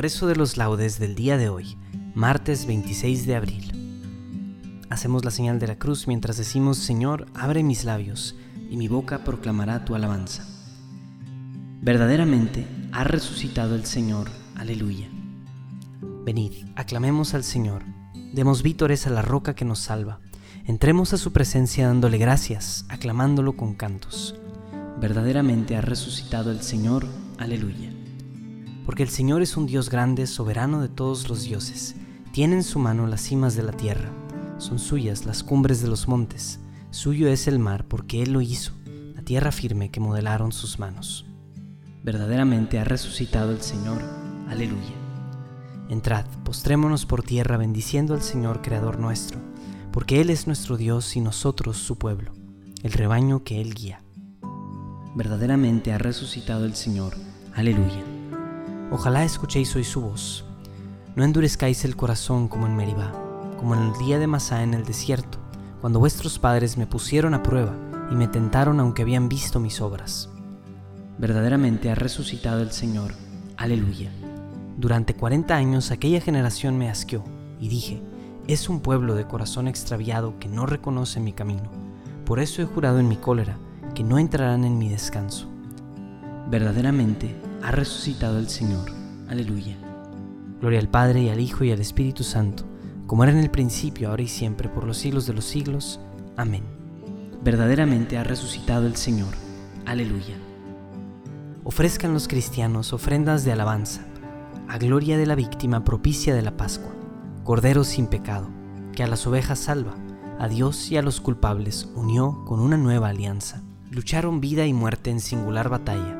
Rezo de los laudes del día de hoy, martes 26 de abril. Hacemos la señal de la cruz mientras decimos, Señor, abre mis labios, y mi boca proclamará tu alabanza. Verdaderamente ha resucitado el Señor, aleluya. Venid, aclamemos al Señor, demos vítores a la roca que nos salva, entremos a su presencia dándole gracias, aclamándolo con cantos. Verdaderamente ha resucitado el Señor, aleluya porque el Señor es un Dios grande, soberano de todos los dioses. Tiene en su mano las cimas de la tierra, son suyas las cumbres de los montes, suyo es el mar porque Él lo hizo, la tierra firme que modelaron sus manos. Verdaderamente ha resucitado el Señor, aleluya. Entrad, postrémonos por tierra bendiciendo al Señor Creador nuestro, porque Él es nuestro Dios y nosotros su pueblo, el rebaño que Él guía. Verdaderamente ha resucitado el Señor, aleluya. Ojalá escuchéis hoy su voz. No endurezcáis el corazón como en Meribá, como en el día de Masá en el desierto, cuando vuestros padres me pusieron a prueba y me tentaron aunque habían visto mis obras. Verdaderamente ha resucitado el Señor. Aleluya. Durante cuarenta años aquella generación me asqueó y dije, es un pueblo de corazón extraviado que no reconoce mi camino. Por eso he jurado en mi cólera que no entrarán en mi descanso. Verdaderamente ha resucitado el Señor. Aleluya. Gloria al Padre y al Hijo y al Espíritu Santo, como era en el principio, ahora y siempre, por los siglos de los siglos. Amén. Verdaderamente ha resucitado el Señor. Aleluya. Ofrezcan los cristianos ofrendas de alabanza, a gloria de la víctima propicia de la Pascua, Cordero sin pecado, que a las ovejas salva, a Dios y a los culpables unió con una nueva alianza. Lucharon vida y muerte en singular batalla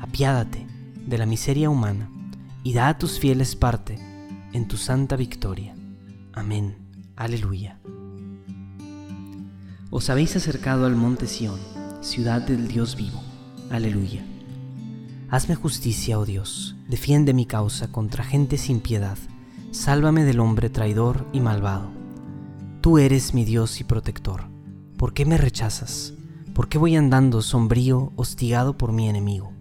apiádate de la miseria humana y da a tus fieles parte en tu santa victoria. Amén. Aleluya. Os habéis acercado al monte Sión, ciudad del Dios vivo. Aleluya. Hazme justicia, oh Dios, defiende mi causa contra gente sin piedad, sálvame del hombre traidor y malvado. Tú eres mi Dios y protector. ¿Por qué me rechazas? ¿Por qué voy andando sombrío, hostigado por mi enemigo?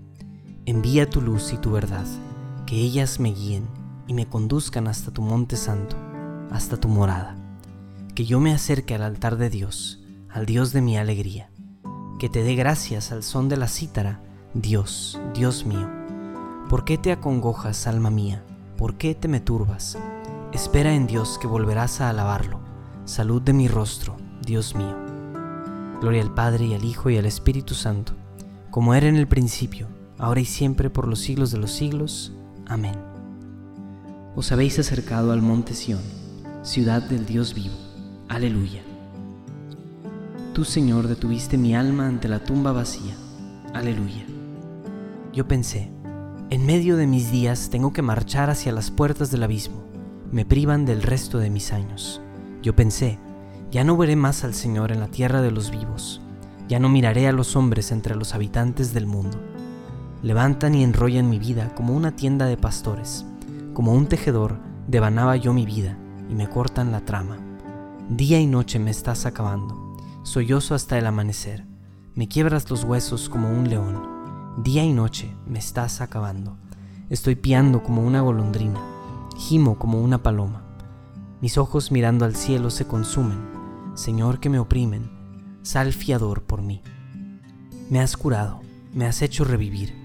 Envía tu luz y tu verdad, que ellas me guíen y me conduzcan hasta tu monte santo, hasta tu morada. Que yo me acerque al altar de Dios, al Dios de mi alegría. Que te dé gracias al son de la cítara, Dios, Dios mío. ¿Por qué te acongojas, alma mía? ¿Por qué te me turbas? Espera en Dios que volverás a alabarlo. Salud de mi rostro, Dios mío. Gloria al Padre y al Hijo y al Espíritu Santo, como era en el principio, ahora y siempre por los siglos de los siglos. Amén. Os habéis acercado al monte Sión, ciudad del Dios vivo. Aleluya. Tú, Señor, detuviste mi alma ante la tumba vacía. Aleluya. Yo pensé, en medio de mis días tengo que marchar hacia las puertas del abismo. Me privan del resto de mis años. Yo pensé, ya no veré más al Señor en la tierra de los vivos. Ya no miraré a los hombres entre los habitantes del mundo. Levantan y enrollan mi vida como una tienda de pastores. Como un tejedor, devanaba yo mi vida y me cortan la trama. Día y noche me estás acabando. Sollozo hasta el amanecer. Me quiebras los huesos como un león Día y noche me estás acabando. Estoy piando como una golondrina, gimo como una paloma. Mis ojos mirando al cielo se consumen. Señor que me oprimen, sal fiador por mí. Me has curado, me has hecho revivir.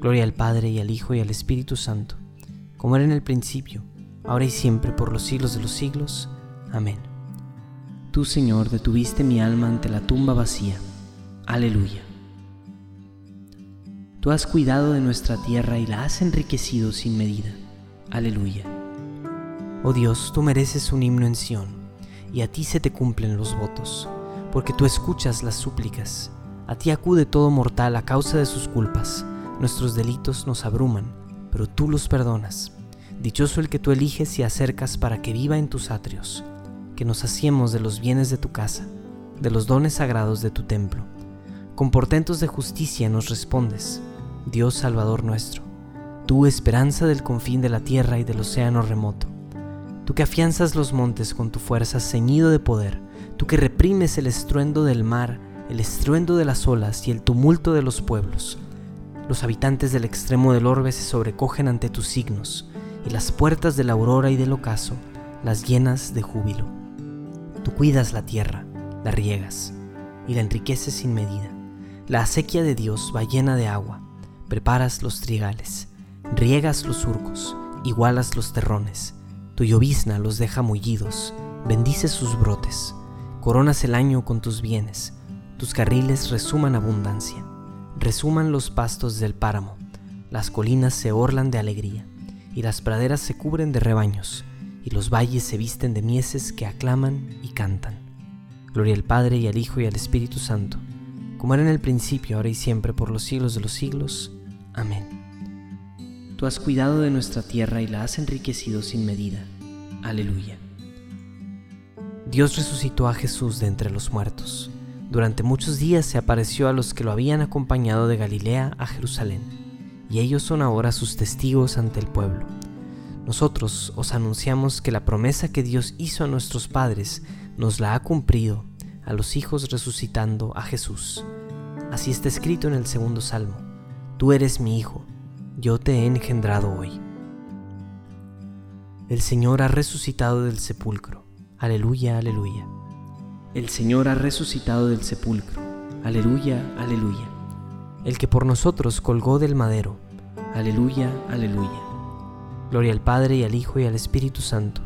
Gloria al Padre y al Hijo y al Espíritu Santo, como era en el principio, ahora y siempre, por los siglos de los siglos. Amén. Tú, Señor, detuviste mi alma ante la tumba vacía. Aleluya. Tú has cuidado de nuestra tierra y la has enriquecido sin medida. Aleluya. Oh Dios, tú mereces un himno en Sión, y a ti se te cumplen los votos, porque tú escuchas las súplicas. A ti acude todo mortal a causa de sus culpas. Nuestros delitos nos abruman, pero tú los perdonas. Dichoso el que tú eliges y acercas para que viva en tus atrios, que nos hacemos de los bienes de tu casa, de los dones sagrados de tu templo. Con portentos de justicia nos respondes Dios Salvador nuestro, tú esperanza del confín de la tierra y del océano remoto, tú que afianzas los montes con tu fuerza ceñido de poder, tú que reprimes el estruendo del mar, el estruendo de las olas y el tumulto de los pueblos. Los habitantes del extremo del orbe se sobrecogen ante tus signos, y las puertas de la aurora y del ocaso las llenas de júbilo. Tú cuidas la tierra, la riegas, y la enriqueces sin medida. La acequia de Dios va llena de agua preparas los trigales, riegas los surcos, igualas los terrones, tu llovizna los deja mullidos, bendices sus brotes, coronas el año con tus bienes, tus carriles resuman abundancia, resuman los pastos del páramo, las colinas se orlan de alegría, y las praderas se cubren de rebaños, y los valles se visten de mieses que aclaman y cantan. Gloria al Padre y al Hijo y al Espíritu Santo, como era en el principio, ahora y siempre, por los siglos de los siglos. Amén. Tú has cuidado de nuestra tierra y la has enriquecido sin medida. Aleluya. Dios resucitó a Jesús de entre los muertos. Durante muchos días se apareció a los que lo habían acompañado de Galilea a Jerusalén, y ellos son ahora sus testigos ante el pueblo. Nosotros os anunciamos que la promesa que Dios hizo a nuestros padres nos la ha cumplido a los hijos resucitando a Jesús. Así está escrito en el segundo salmo. Tú eres mi Hijo, yo te he engendrado hoy. El Señor ha resucitado del sepulcro. Aleluya, aleluya. El Señor ha resucitado del sepulcro. Aleluya, aleluya. El que por nosotros colgó del madero. Aleluya, aleluya. Gloria al Padre y al Hijo y al Espíritu Santo.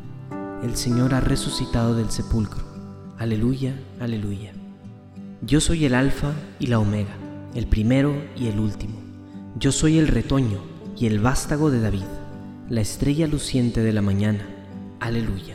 El Señor ha resucitado del sepulcro. Aleluya, aleluya. Yo soy el Alfa y la Omega, el primero y el último yo soy el retoño y el vástago de David, la estrella luciente de la mañana. Aleluya.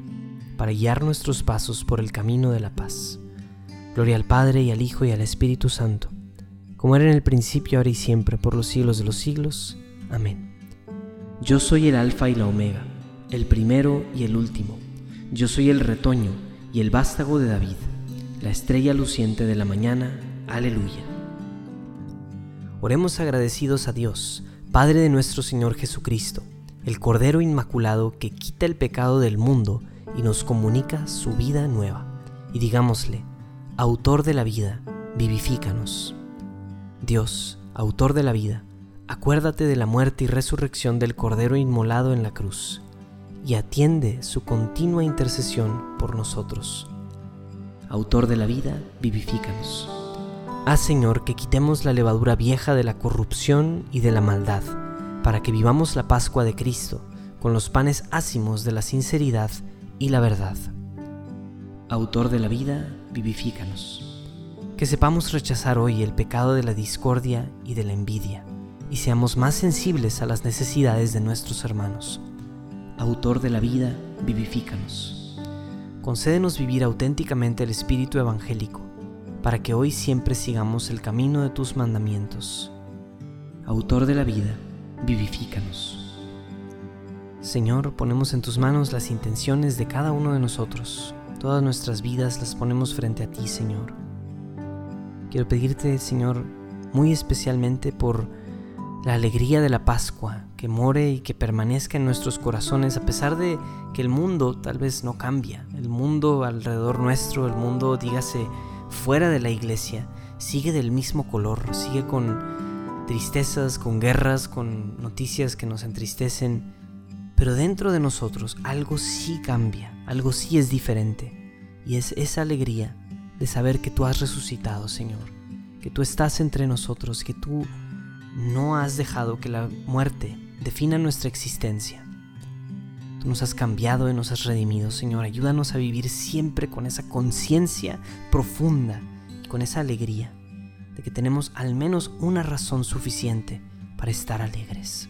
para guiar nuestros pasos por el camino de la paz. Gloria al Padre y al Hijo y al Espíritu Santo, como era en el principio, ahora y siempre, por los siglos de los siglos. Amén. Yo soy el Alfa y la Omega, el primero y el último. Yo soy el retoño y el vástago de David, la estrella luciente de la mañana. Aleluya. Oremos agradecidos a Dios, Padre de nuestro Señor Jesucristo, el Cordero Inmaculado que quita el pecado del mundo y nos comunica su vida nueva. Y digámosle, autor de la vida, vivifícanos. Dios, autor de la vida, acuérdate de la muerte y resurrección del Cordero inmolado en la cruz, y atiende su continua intercesión por nosotros. Autor de la vida, vivifícanos. Haz, Señor, que quitemos la levadura vieja de la corrupción y de la maldad, para que vivamos la Pascua de Cristo con los panes ácimos de la sinceridad y la verdad. Autor de la vida, vivifícanos. Que sepamos rechazar hoy el pecado de la discordia y de la envidia, y seamos más sensibles a las necesidades de nuestros hermanos. Autor de la vida, vivifícanos. Concédenos vivir auténticamente el espíritu evangélico, para que hoy siempre sigamos el camino de tus mandamientos. Autor de la vida, vivifícanos. Señor, ponemos en tus manos las intenciones de cada uno de nosotros Todas nuestras vidas las ponemos frente a ti, Señor. Quiero pedirte, Señor, muy especialmente por la alegría de la Pascua, que more y que permanezca en nuestros corazones a pesar de que el mundo tal vez no cambia. El mundo alrededor nuestro, el mundo, dígase, fuera de la iglesia, sigue del mismo color, sigue con tristezas, con guerras, con noticias que nos entristecen. Pero dentro de nosotros algo sí cambia, algo sí es diferente. Y es esa alegría de saber que tú has resucitado, Señor. Que tú estás entre nosotros, que tú no has dejado que la muerte defina nuestra existencia. Tú nos has cambiado y nos has redimido, Señor. Ayúdanos a vivir siempre con esa conciencia profunda con esa alegría de que tenemos al menos una razón suficiente para estar alegres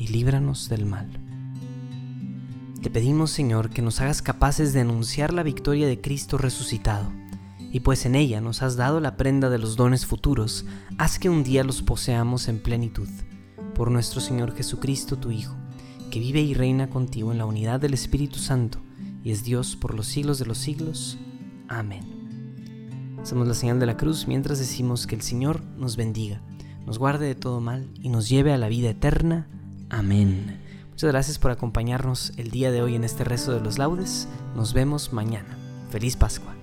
y líbranos del mal. Te pedimos, Señor, que nos hagas capaces de anunciar la victoria de Cristo resucitado, y pues en ella nos has dado la prenda de los dones futuros, haz que un día los poseamos en plenitud. Por nuestro Señor Jesucristo, tu Hijo, que vive y reina contigo en la unidad del Espíritu Santo, y es Dios por los siglos de los siglos. Amén. Hacemos la señal de la cruz mientras decimos que el Señor nos bendiga, nos guarde de todo mal y nos lleve a la vida eterna. Amén. Muchas gracias por acompañarnos el día de hoy en este rezo de los laudes. Nos vemos mañana. Feliz Pascua.